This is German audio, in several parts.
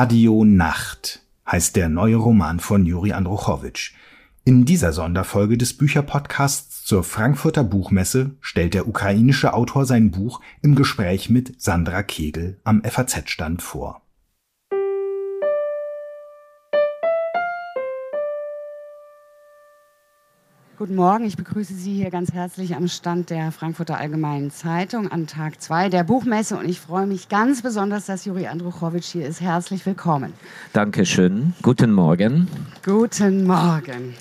Radio Nacht heißt der neue Roman von Juri Andruchowitsch. In dieser Sonderfolge des Bücherpodcasts zur Frankfurter Buchmesse stellt der ukrainische Autor sein Buch im Gespräch mit Sandra Kegel am FAZ-Stand vor. Guten Morgen, ich begrüße Sie hier ganz herzlich am Stand der Frankfurter Allgemeinen Zeitung an Tag 2 der Buchmesse und ich freue mich ganz besonders, dass Juri Andruchowitsch hier ist. Herzlich willkommen. Dankeschön. Guten Morgen. Guten Morgen.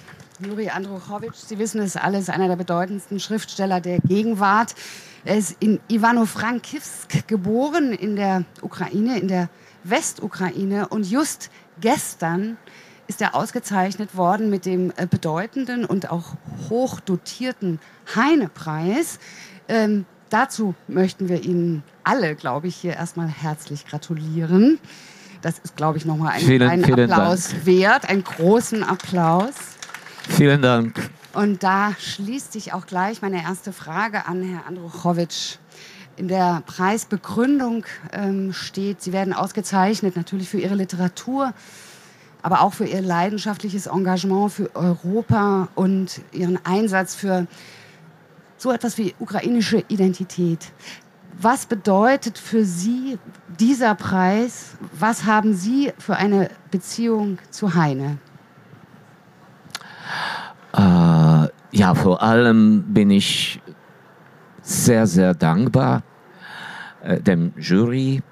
Juri Andruchowitsch, Sie wissen es alles, einer der bedeutendsten Schriftsteller der Gegenwart. Er ist in Ivano-Frankivsk geboren, in der Ukraine, in der Westukraine und just gestern ist er ausgezeichnet worden mit dem äh, bedeutenden und auch hochdotierten Heine-Preis. Ähm, dazu möchten wir Ihnen alle, glaube ich, hier erstmal herzlich gratulieren. Das ist, glaube ich, nochmal einen vielen, kleinen vielen Applaus Dank. wert, einen großen Applaus. Vielen Dank. Und da schließt sich auch gleich meine erste Frage an Herr Andruchowitsch. In der Preisbegründung ähm, steht, Sie werden ausgezeichnet natürlich für Ihre Literatur, aber auch für Ihr leidenschaftliches Engagement für Europa und Ihren Einsatz für so etwas wie ukrainische Identität. Was bedeutet für Sie dieser Preis? Was haben Sie für eine Beziehung zu Heine? Äh, ja, vor allem bin ich sehr, sehr dankbar äh, dem Jury.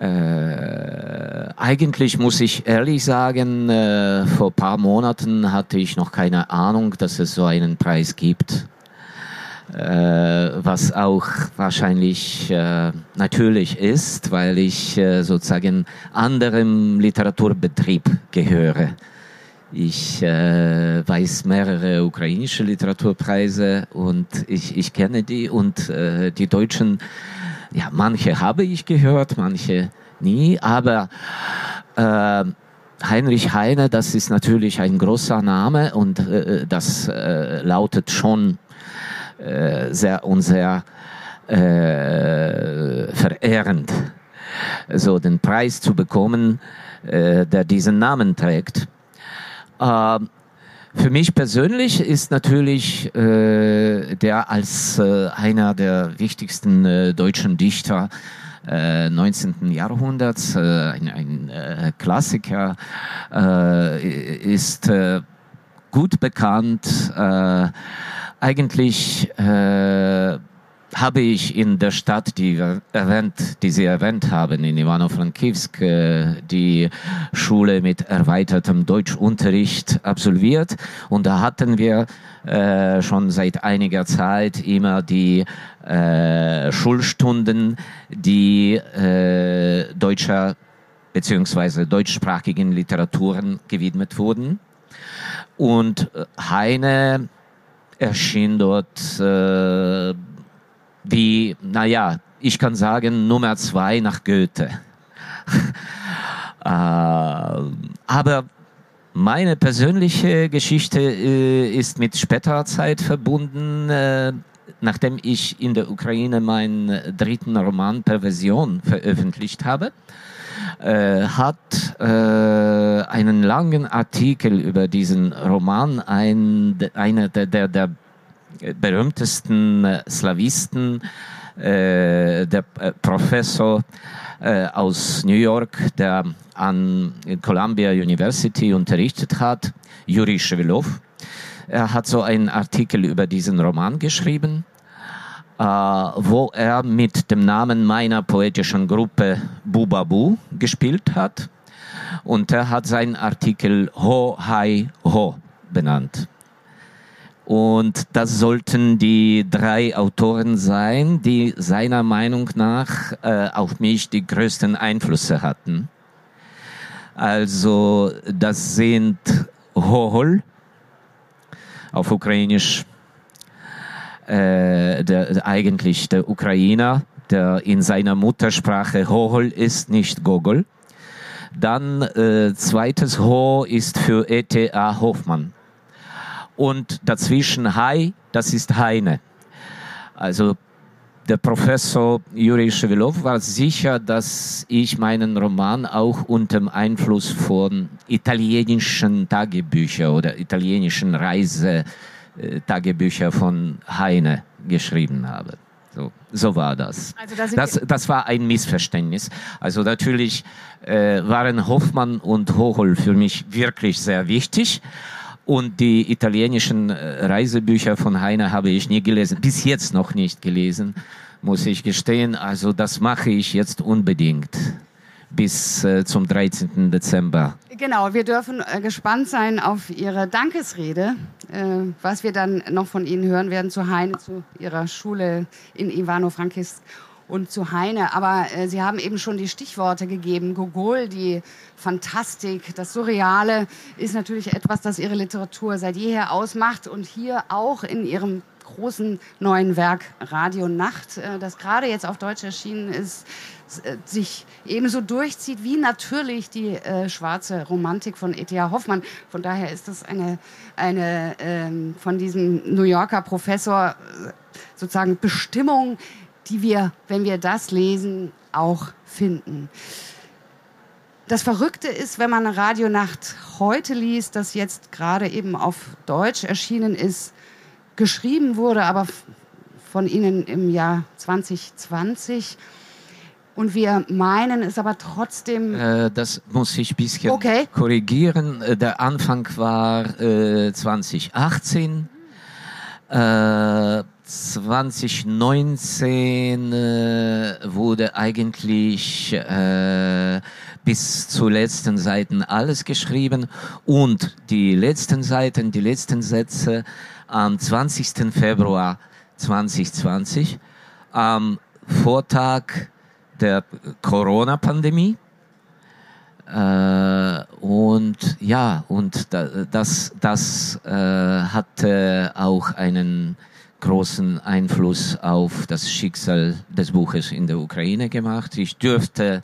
Äh, eigentlich muss ich ehrlich sagen, äh, vor ein paar Monaten hatte ich noch keine Ahnung, dass es so einen Preis gibt. Äh, was auch wahrscheinlich äh, natürlich ist, weil ich äh, sozusagen anderem Literaturbetrieb gehöre. Ich äh, weiß mehrere ukrainische Literaturpreise und ich, ich kenne die und äh, die deutschen, ja, manche habe ich gehört, manche nie, aber äh, Heinrich Heine, das ist natürlich ein großer Name und äh, das äh, lautet schon äh, sehr und sehr äh, verehrend, so den Preis zu bekommen, äh, der diesen Namen trägt. Für mich persönlich ist natürlich äh, der als äh, einer der wichtigsten äh, deutschen Dichter äh, 19. Jahrhunderts, äh, ein, ein äh, Klassiker, äh, ist äh, gut bekannt. Äh, eigentlich äh, habe ich in der Stadt, die, erwähnt, die Sie erwähnt haben, in Ivano-Frankivsk, äh, die Schule mit erweitertem Deutschunterricht absolviert. Und da hatten wir äh, schon seit einiger Zeit immer die äh, Schulstunden, die deutscher beziehungsweise deutschsprachigen Literaturen gewidmet wurden. Und Heine erschien dort wie, naja, ich kann sagen, Nummer zwei nach Goethe. äh, aber meine persönliche Geschichte äh, ist mit späterer Zeit verbunden. Äh, nachdem ich in der Ukraine meinen dritten Roman Perversion veröffentlicht habe, äh, hat äh, einen langen Artikel über diesen Roman ein, einer der, der, der berühmtesten äh, Slavisten, äh, der äh, Professor äh, aus New York, der an Columbia University unterrichtet hat, Juri Shvilov. Er hat so einen Artikel über diesen Roman geschrieben, äh, wo er mit dem Namen meiner poetischen Gruppe Bubabu gespielt hat. Und er hat seinen Artikel Ho Hai Ho benannt. Und das sollten die drei Autoren sein, die seiner Meinung nach äh, auf mich die größten Einflüsse hatten. Also das sind Hohol auf Ukrainisch, äh, der, eigentlich der Ukrainer, der in seiner Muttersprache Hohol ist, nicht Gogol. Dann äh, zweites Ho ist für E.T.A. Hoffmann und dazwischen Hai, das ist Heine. Also der Professor Juri Schewilow war sicher, dass ich meinen Roman auch unter dem Einfluss von italienischen Tagebüchern oder italienischen Reisetagebüchern von Heine geschrieben habe. So, so war das. Also da das. Das war ein Missverständnis. Also natürlich äh, waren Hoffmann und Hochol für mich wirklich sehr wichtig. Und die italienischen äh, Reisebücher von Heine habe ich nie gelesen, bis jetzt noch nicht gelesen, muss ich gestehen. Also das mache ich jetzt unbedingt bis äh, zum 13. Dezember. Genau, wir dürfen äh, gespannt sein auf Ihre Dankesrede, äh, was wir dann noch von Ihnen hören werden zu Heine, zu Ihrer Schule in Ivano-Frankivsk und zu Heine. Aber äh, Sie haben eben schon die Stichworte gegeben. Gogol, die Fantastik, das Surreale ist natürlich etwas, das Ihre Literatur seit jeher ausmacht und hier auch in Ihrem großen neuen Werk Radio Nacht, äh, das gerade jetzt auf Deutsch erschienen ist, äh, sich ebenso durchzieht wie natürlich die äh, schwarze Romantik von E.T.A. Hoffmann. Von daher ist das eine, eine ähm, von diesem New Yorker Professor äh, sozusagen Bestimmung, die wir, wenn wir das lesen, auch finden. Das Verrückte ist, wenn man Radionacht heute liest, das jetzt gerade eben auf Deutsch erschienen ist, geschrieben wurde, aber von Ihnen im Jahr 2020. Und wir meinen es aber trotzdem. Äh, das muss ich ein bisschen okay. korrigieren. Äh, der Anfang war äh, 2018. Äh, 2019 äh, wurde eigentlich äh, bis zu letzten Seiten alles geschrieben und die letzten Seiten, die letzten Sätze am 20. Februar 2020, am Vortag der Corona-Pandemie. Äh, und ja, und das, das äh, hatte auch einen großen Einfluss auf das Schicksal des Buches in der Ukraine gemacht. Ich dürfte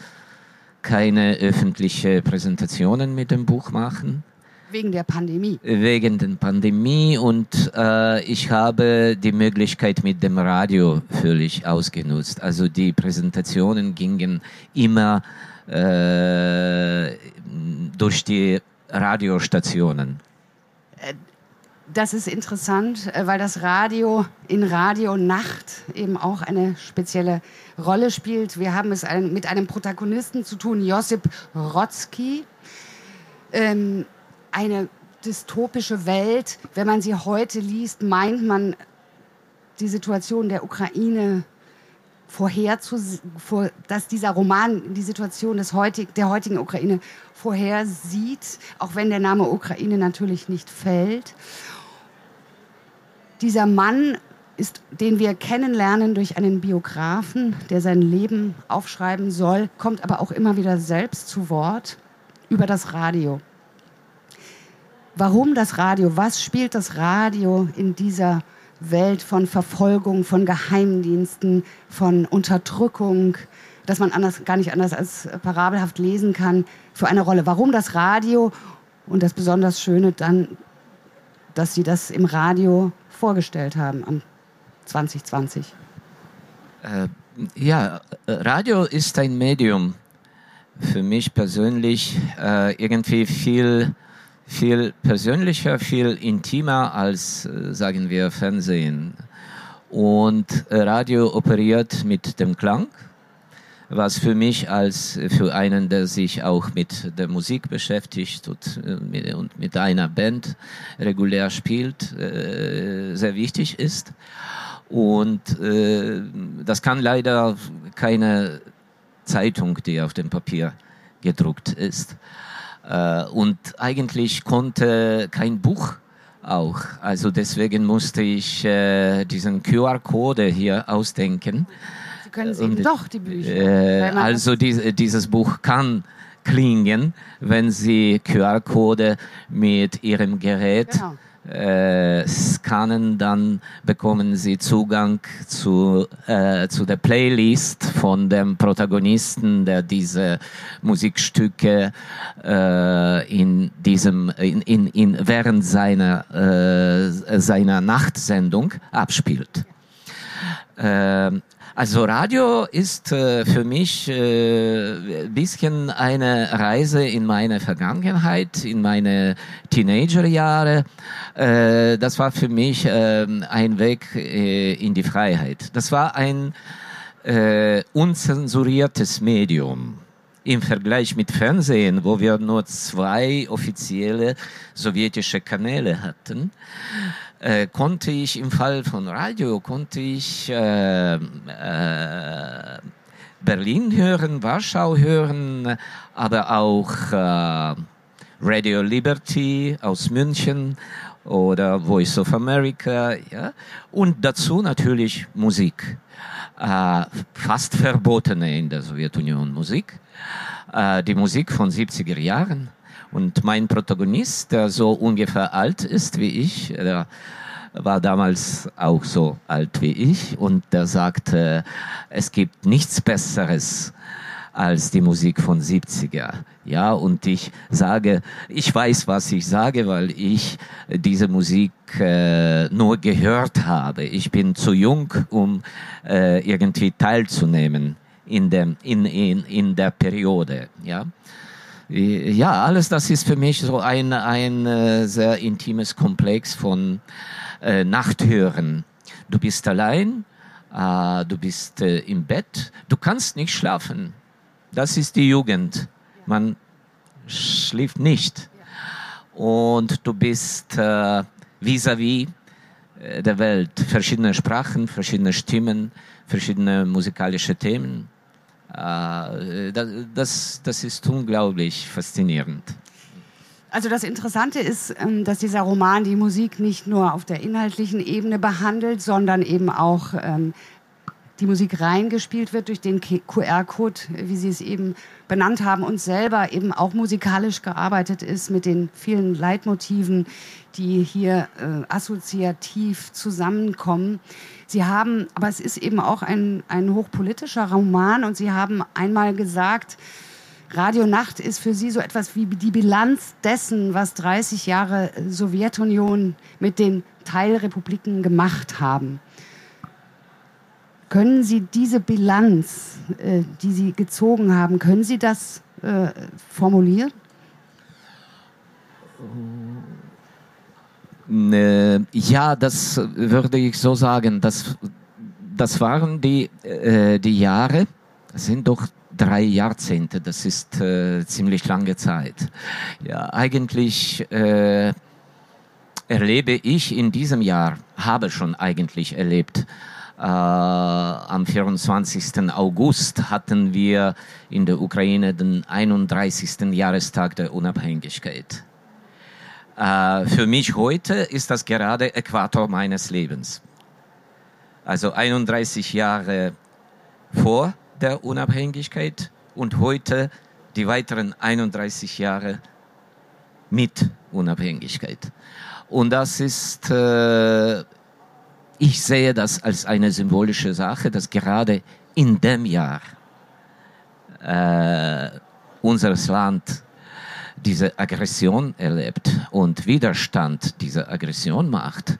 keine öffentliche Präsentationen mit dem Buch machen. Wegen der Pandemie. Wegen der Pandemie und äh, ich habe die Möglichkeit mit dem Radio völlig ausgenutzt. Also die Präsentationen gingen immer äh, durch die Radiostationen. Das ist interessant, äh, weil das Radio in Radio Nacht eben auch eine spezielle Rolle spielt. Wir haben es mit einem Protagonisten zu tun, Josip Rotzki. Ähm, eine dystopische Welt. Wenn man sie heute liest, meint man, die Situation der Ukraine vorherzu, vor, dass dieser Roman die Situation des heutig, der heutigen Ukraine vorhersieht, auch wenn der Name Ukraine natürlich nicht fällt. Dieser Mann ist, den wir kennenlernen durch einen Biografen, der sein Leben aufschreiben soll, kommt aber auch immer wieder selbst zu Wort über das Radio. Warum das Radio? Was spielt das Radio in dieser Welt von Verfolgung, von Geheimdiensten, von Unterdrückung, dass man anders, gar nicht anders als parabelhaft lesen kann, für eine Rolle? Warum das Radio? Und das besonders Schöne dann, dass Sie das im Radio vorgestellt haben am 2020. Äh, ja, Radio ist ein Medium für mich persönlich äh, irgendwie viel viel persönlicher, viel intimer als, äh, sagen wir, Fernsehen. Und äh, Radio operiert mit dem Klang, was für mich als für einen, der sich auch mit der Musik beschäftigt und äh, mit, und mit einer Band regulär spielt, sehr wichtig ist. Und das kann leider keine Zeitung, die auf dem Papier gedruckt ist. Äh, und eigentlich konnte kein Buch auch. Also deswegen musste ich äh, diesen QR-Code hier ausdenken. Sie können es eben doch, die Bücher. Äh, also die, dieses Buch kann klingen, wenn Sie QR-Code mit Ihrem Gerät genau äh, scannen, dann bekommen Sie Zugang zu, äh, zu der Playlist von dem Protagonisten, der diese Musikstücke äh, in diesem, in, in, in während seiner, äh, seiner Nachtsendung abspielt. Ähm, also Radio ist äh, für mich äh, ein bisschen eine Reise in meine Vergangenheit, in meine Teenagerjahre. Äh, das war für mich äh, ein Weg äh, in die Freiheit. Das war ein äh, unzensuriertes Medium im Vergleich mit Fernsehen, wo wir nur zwei offizielle sowjetische Kanäle hatten äh, konnte ich im Fall von Radio, konnte ich äh, äh, Berlin hören, Warschau hören, aber auch äh, Radio Liberty aus München oder Voice of America, ja, und dazu natürlich Musik. Äh, fast verbotene in der Sowjetunion Musik. Äh, die Musik von 70er Jahren. Und mein Protagonist, der so ungefähr alt ist wie ich, der war damals auch so alt wie ich und der sagte, es gibt nichts Besseres als die Musik von 70er. Ja, und ich sage, ich weiß, was ich sage, weil ich diese Musik äh, nur gehört habe. Ich bin zu jung, um äh, irgendwie teilzunehmen in, dem, in, in, in der Periode. Ja ja, alles das ist für mich so ein, ein äh, sehr intimes Komplex von äh, Nachthören. Du bist allein, äh, du bist äh, im Bett, du kannst nicht schlafen. Das ist die Jugend. Man schläft nicht. Und du bist äh, vis-à-vis -vis der Welt. Verschiedene Sprachen, verschiedene Stimmen, verschiedene musikalische Themen. Äh, das, das ist unglaublich faszinierend. Also das Interessante ist, ähm, dass dieser Roman die Musik nicht nur auf der inhaltlichen Ebene behandelt, sondern eben auch ähm, die Musik reingespielt wird durch den QR-Code, wie Sie es eben benannt haben, und selber eben auch musikalisch gearbeitet ist mit den vielen Leitmotiven, die hier äh, assoziativ zusammenkommen. Sie haben, aber es ist eben auch ein, ein hochpolitischer Roman und Sie haben einmal gesagt, Radio Nacht ist für Sie so etwas wie die Bilanz dessen, was 30 Jahre Sowjetunion mit den Teilrepubliken gemacht haben. Können Sie diese Bilanz, äh, die Sie gezogen haben, können Sie das äh, formulieren? Äh, ja, das würde ich so sagen. Das, das waren die, äh, die Jahre, das sind doch drei Jahrzehnte, das ist äh, ziemlich lange Zeit. Ja, eigentlich äh, erlebe ich in diesem Jahr, habe schon eigentlich erlebt, äh, am 24. August hatten wir in der Ukraine den 31. Jahrestag der Unabhängigkeit. Äh, für mich heute ist das gerade Äquator meines Lebens. Also 31 Jahre vor der Unabhängigkeit und heute die weiteren 31 Jahre mit Unabhängigkeit. Und das ist, äh, ich sehe das als eine symbolische Sache, dass gerade in dem Jahr äh, unseres Land diese Aggression erlebt und Widerstand dieser Aggression macht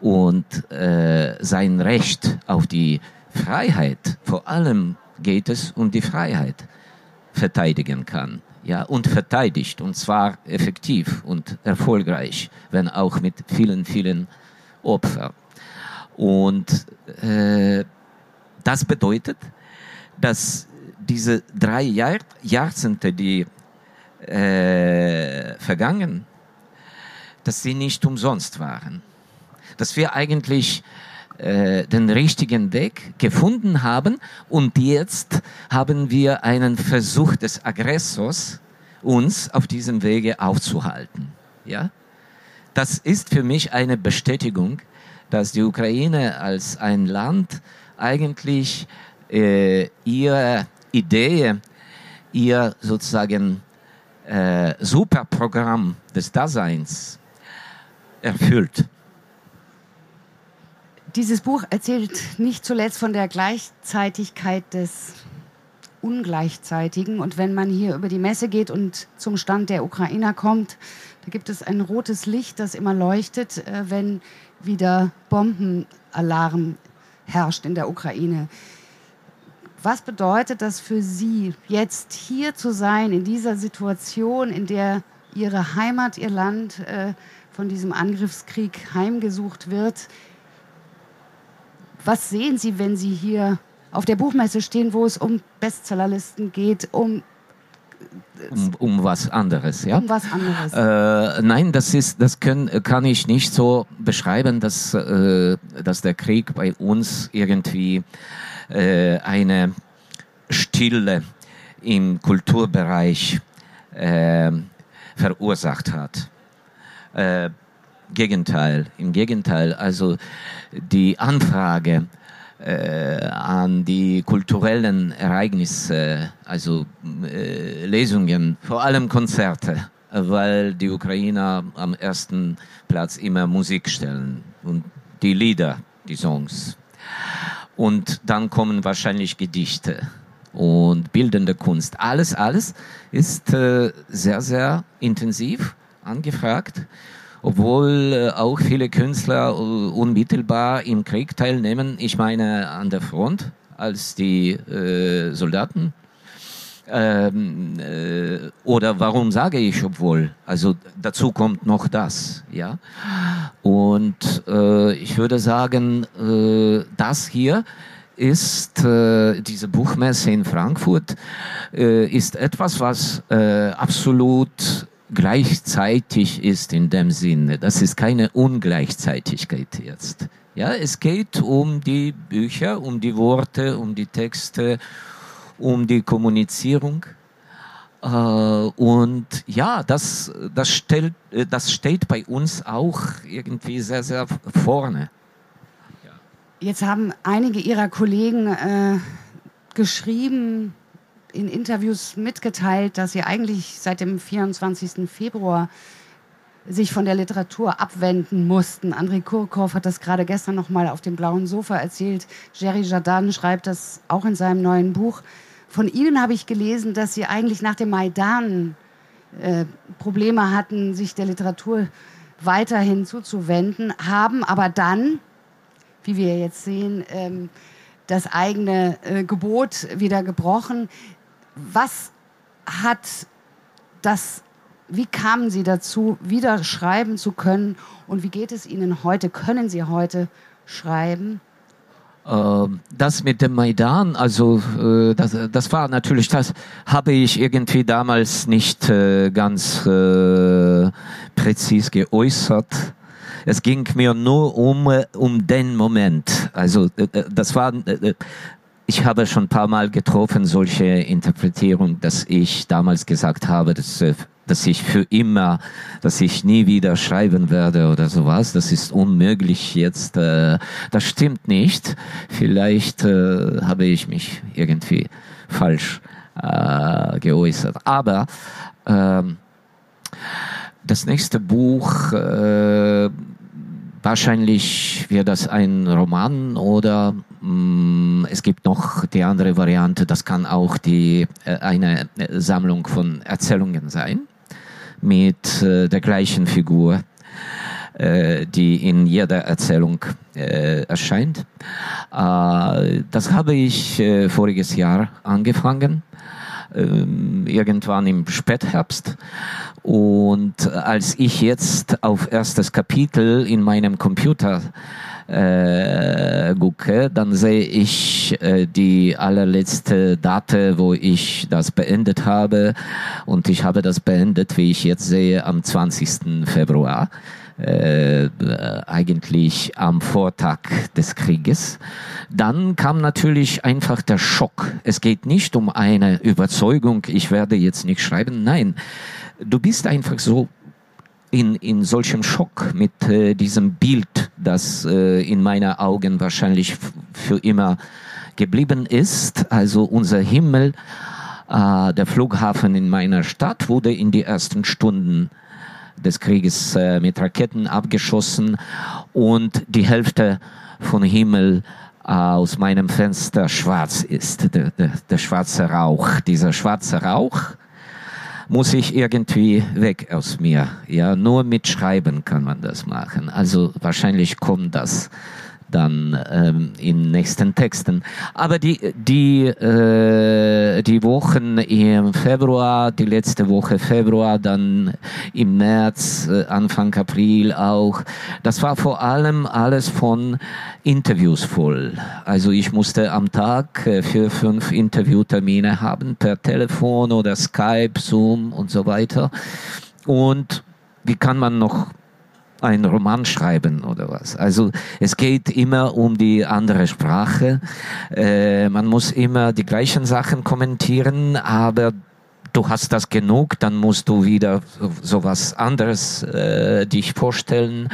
und äh, sein Recht auf die Freiheit, vor allem geht es um die Freiheit, verteidigen kann. Ja, und verteidigt, und zwar effektiv und erfolgreich, wenn auch mit vielen, vielen Opfern. Und äh, das bedeutet, dass diese drei Jahr, Jahrzehnte, die äh, vergangen, dass sie nicht umsonst waren. Dass wir eigentlich äh, den richtigen Weg gefunden haben und jetzt haben wir einen Versuch des Aggressors, uns auf diesem Wege aufzuhalten. Ja? Das ist für mich eine Bestätigung, dass die Ukraine als ein Land eigentlich äh, ihre Idee, ihr sozusagen äh, Superprogramm des Daseins erfüllt. Dieses Buch erzählt nicht zuletzt von der Gleichzeitigkeit des Ungleichzeitigen. Und wenn man hier über die Messe geht und zum Stand der Ukrainer kommt, da gibt es ein rotes Licht, das immer leuchtet, äh, wenn wieder Bombenalarm herrscht in der Ukraine. Was bedeutet das für Sie, jetzt hier zu sein, in dieser Situation, in der Ihre Heimat, Ihr Land äh, von diesem Angriffskrieg heimgesucht wird? Was sehen Sie, wenn Sie hier auf der Buchmesse stehen, wo es um Bestsellerlisten geht, um um, um was anderes, ja? Um was anderes. Äh, nein, das ist, das können, kann ich nicht so beschreiben, dass, äh, dass der Krieg bei uns irgendwie äh, eine Stille im Kulturbereich äh, verursacht hat. Äh, Gegenteil, im Gegenteil, also die Anfrage an die kulturellen Ereignisse, also äh, Lesungen, vor allem Konzerte, weil die Ukrainer am ersten Platz immer Musik stellen und die Lieder, die Songs. Und dann kommen wahrscheinlich Gedichte und bildende Kunst. Alles, alles ist äh, sehr, sehr intensiv angefragt obwohl äh, auch viele Künstler äh, unmittelbar im Krieg teilnehmen. Ich meine an der Front als die äh, Soldaten. Ähm, äh, oder warum sage ich obwohl? Also dazu kommt noch das, ja. Und äh, ich würde sagen, äh, das hier ist äh, diese Buchmesse in Frankfurt äh, ist etwas, was äh, absolut gleichzeitig ist in dem Sinne. Das ist keine Ungleichzeitigkeit jetzt. Ja, es geht um die Bücher, um die Worte, um die Texte, um die Kommunizierung. Äh, und ja, das, das, stellt, das steht bei uns auch irgendwie sehr, sehr vorne. Jetzt haben einige Ihrer Kollegen äh, geschrieben, in Interviews mitgeteilt, dass sie eigentlich seit dem 24. Februar sich von der Literatur abwenden mussten. André Kurkow hat das gerade gestern noch mal auf dem blauen Sofa erzählt. Jerry Jardin schreibt das auch in seinem neuen Buch. Von Ihnen habe ich gelesen, dass Sie eigentlich nach dem Maidan äh, Probleme hatten, sich der Literatur weiterhin zuzuwenden, haben aber dann, wie wir jetzt sehen, ähm, das eigene äh, Gebot wieder gebrochen was hat das, wie kamen Sie dazu, wieder schreiben zu können und wie geht es Ihnen heute? Können Sie heute schreiben? Ähm, das mit dem Maidan, also äh, das, das war natürlich, das habe ich irgendwie damals nicht äh, ganz äh, präzis geäußert. Es ging mir nur um, um den Moment. Also das war ich habe schon ein paar Mal getroffen, solche Interpretierung, dass ich damals gesagt habe, dass, äh, dass ich für immer, dass ich nie wieder schreiben werde oder sowas. Das ist unmöglich jetzt. Äh, das stimmt nicht. Vielleicht äh, habe ich mich irgendwie falsch geäußert. Aber ähm, das nächste Buch Wahrscheinlich wird das ein Roman oder mh, mm, es gibt noch die andere Variante, das kann auch die, äh, eine Sammlung von Erzählungen sein mit äh, der gleichen Figur, äh, die in jeder Erzählung äh, erscheint. Äh, das habe ich äh, voriges Jahr angefangen irgendwann im Spätherbst. Und als ich jetzt auf erstes Kapitel in meinem Computer äh, gucke, dann sehe ich äh, die allerletzte Date, wo ich das beendet habe. Und ich habe das beendet, wie ich jetzt sehe, am 20. Februar. Äh, eigentlich am Vortag des Krieges. Dann kam natürlich einfach der Schock. Es geht nicht um eine Überzeugung, ich werde jetzt nicht schreiben. Nein, du bist einfach so in, in solchem Schock mit äh, diesem Bild, das äh, in meiner Augen wahrscheinlich für immer geblieben ist. Also unser Himmel, äh, der Flughafen in meiner Stadt wurde in die ersten Stunden des Krieges äh, mit Raketen abgeschossen und die Hälfte von Himmel äh, aus meinem Fenster schwarz ist, der, der, der schwarze Rauch. Dieser schwarze Rauch muss ich irgendwie weg aus mir. Ja, nur mit Schreiben kann man das machen. Also wahrscheinlich kommt das dann ähm, in nächsten Texten. Aber die, die, äh, die Wochen im Februar, die letzte Woche Februar, dann im März, äh, Anfang April auch, das war vor allem alles von Interviews voll. Also ich musste am Tag äh, vier, fünf Interviewtermine haben per Telefon oder Skype, Zoom und so weiter. Und wie kann man noch einen Roman schreiben oder was. Also es geht immer um die andere Sprache. Äh, man muss immer die gleichen Sachen kommentieren, aber du hast das genug, dann musst du wieder so was anderes äh, dich vorstellen.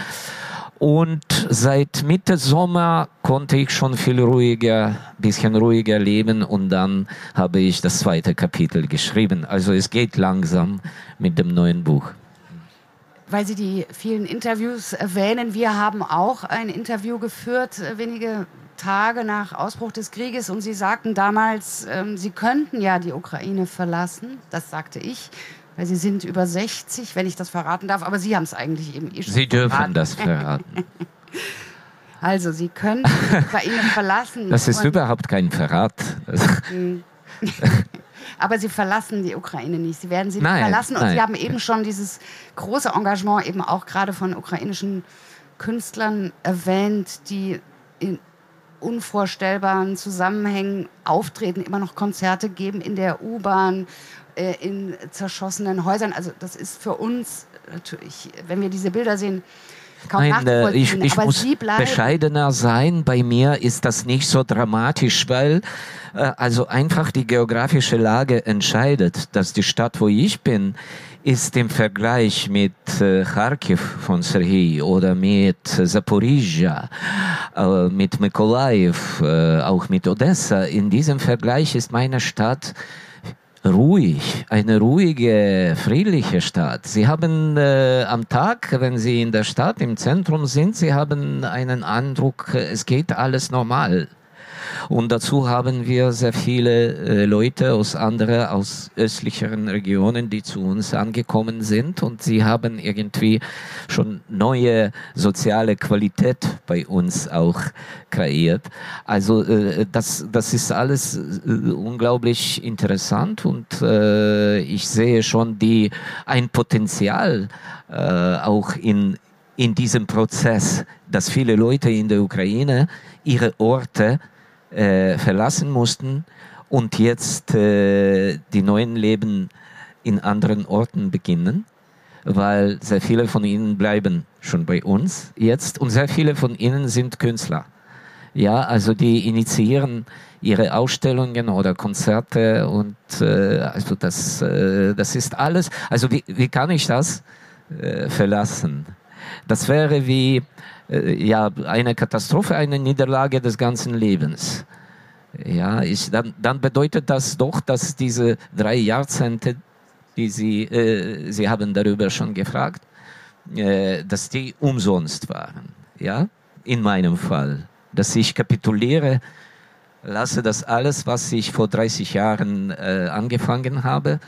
Und seit Mitte Sommer konnte ich schon viel ruhiger, bisschen ruhiger leben und dann habe ich das zweite Kapitel geschrieben. Also es geht langsam mit dem neuen Buch weil Sie die vielen Interviews erwähnen. Wir haben auch ein Interview geführt, äh, wenige Tage nach Ausbruch des Krieges. Und Sie sagten damals, ähm, Sie könnten ja die Ukraine verlassen. Das sagte ich. Weil Sie sind über 60, wenn ich das verraten darf. Aber Sie haben es eigentlich eben eh schon Sie dürfen verraten. das verraten. Also, Sie können die Ukraine verlassen. Das ist überhaupt kein Verrat. Aber sie verlassen die Ukraine nicht. Sie werden sie nicht nein, verlassen. Und nein. Sie haben eben schon dieses große Engagement eben auch gerade von ukrainischen Künstlern erwähnt, die in unvorstellbaren Zusammenhängen auftreten, immer noch Konzerte geben in der U-Bahn, äh, in zerschossenen Häusern. Also das ist für uns natürlich, wenn wir diese Bilder sehen, kaum Nein, äh, ich, ich muss bescheidener sein. Bei mir ist das nicht so dramatisch, weil äh, also einfach die geografische Lage entscheidet, dass die Stadt, wo ich bin, ist im Vergleich mit äh, Kharkiv von Sergei oder mit Zaporizhia, äh, mit Mykolaiv, äh, auch mit Odessa, in diesem Vergleich ist meine Stadt ruhig, eine ruhige, friedliche Stadt. Sie haben äh, am Tag, wenn Sie in der Stadt im Zentrum sind, Sie haben einen Eindruck, es geht alles normal. Und dazu haben wir sehr viele äh, Leute aus anderen, aus östlicheren Regionen, die zu uns angekommen sind und sie haben irgendwie schon neue soziale Qualität bei uns auch kreiert. Also äh, das, das ist alles äh, unglaublich interessant und äh, ich sehe schon die, ein Potenzial äh, auch in, in diesem Prozess, dass viele Leute in der Ukraine ihre Orte äh, verlassen mussten und jetzt äh, die neuen Leben in anderen Orten beginnen, weil sehr viele von ihnen bleiben schon bei uns jetzt und sehr viele von ihnen sind Künstler. Ja, also die initiieren ihre Ausstellungen oder Konzerte und äh, also das, äh, das ist alles. Also wie, wie kann ich das äh, verlassen? Das wäre wie ja, eine Katastrophe, eine Niederlage des ganzen Lebens. Ja, ich, dann, dann bedeutet das doch, dass diese drei Jahrzehnte, die Sie, äh, Sie haben darüber schon gefragt, äh, dass die umsonst waren. Ja, in meinem Fall. Dass ich kapituliere, lasse das alles, was ich vor 30 Jahren äh, angefangen habe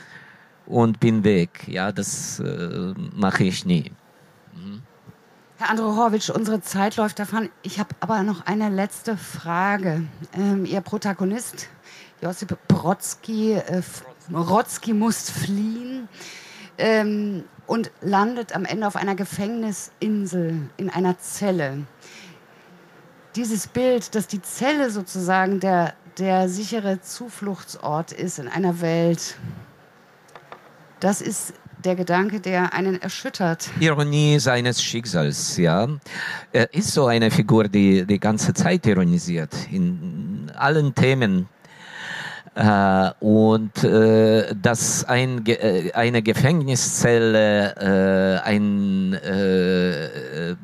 und bin weg. Ja, das äh, mache ich nie. Herr Androchowitsch, unsere Zeit läuft davon. Ich habe aber noch eine letzte Frage. Ähm, Ihr Protagonist, Josip Brodsky, äh, Brodsky muss fliehen ähm, und landet am Ende auf einer Gefängnisinsel in einer Zelle. Dieses Bild, dass die Zelle sozusagen der, der sichere Zufluchtsort ist in einer Welt, das ist der Gedanke, der einen erschüttert. Ironie seines Schicksals, ja. Er ist so eine Figur, die die ganze Zeit ironisiert, in allen Themen. Äh, und äh, dass ein, äh, eine Gefängniszelle äh, ein äh,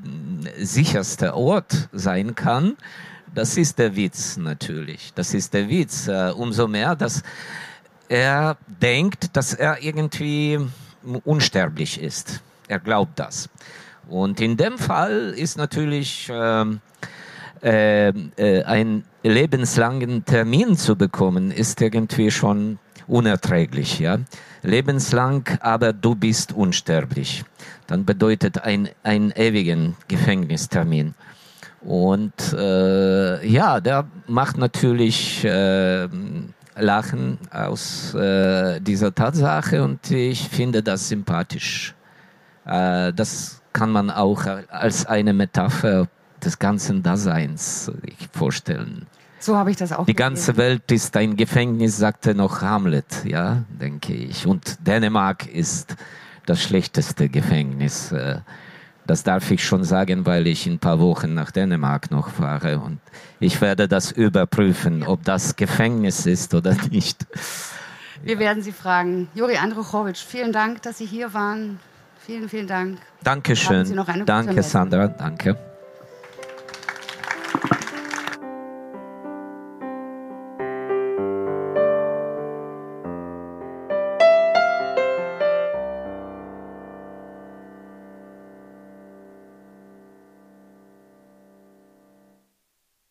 sicherster Ort sein kann, das ist der Witz natürlich. Das ist der Witz. Umso mehr, dass er denkt, dass er irgendwie unsterblich ist. Er glaubt das. Und in dem Fall ist natürlich ähm, äh, äh, einen lebenslangen Termin zu bekommen, ist irgendwie schon unerträglich. Ja? Lebenslang, aber du bist unsterblich. Dann bedeutet ein, ein ewigen Gefängnistermin. Und äh, ja, der macht natürlich äh, Lachen aus äh, dieser Tatsache und ich finde das sympathisch. Äh, das kann man auch als eine Metapher des ganzen Daseins vorstellen. So habe ich das auch. Die ganze Welt ist ein Gefängnis, sagte noch Hamlet, ja, denke ich. Und Dänemark ist das schlechteste Gefängnis. Äh, das darf ich schon sagen, weil ich in ein paar Wochen nach Dänemark noch fahre und ich werde das überprüfen, ob das Gefängnis ist oder nicht. Wir werden Sie fragen. Juri Andruchowitsch, vielen Dank, dass Sie hier waren. Vielen, vielen Dank. Dankeschön. Danke, Sandra. Danke.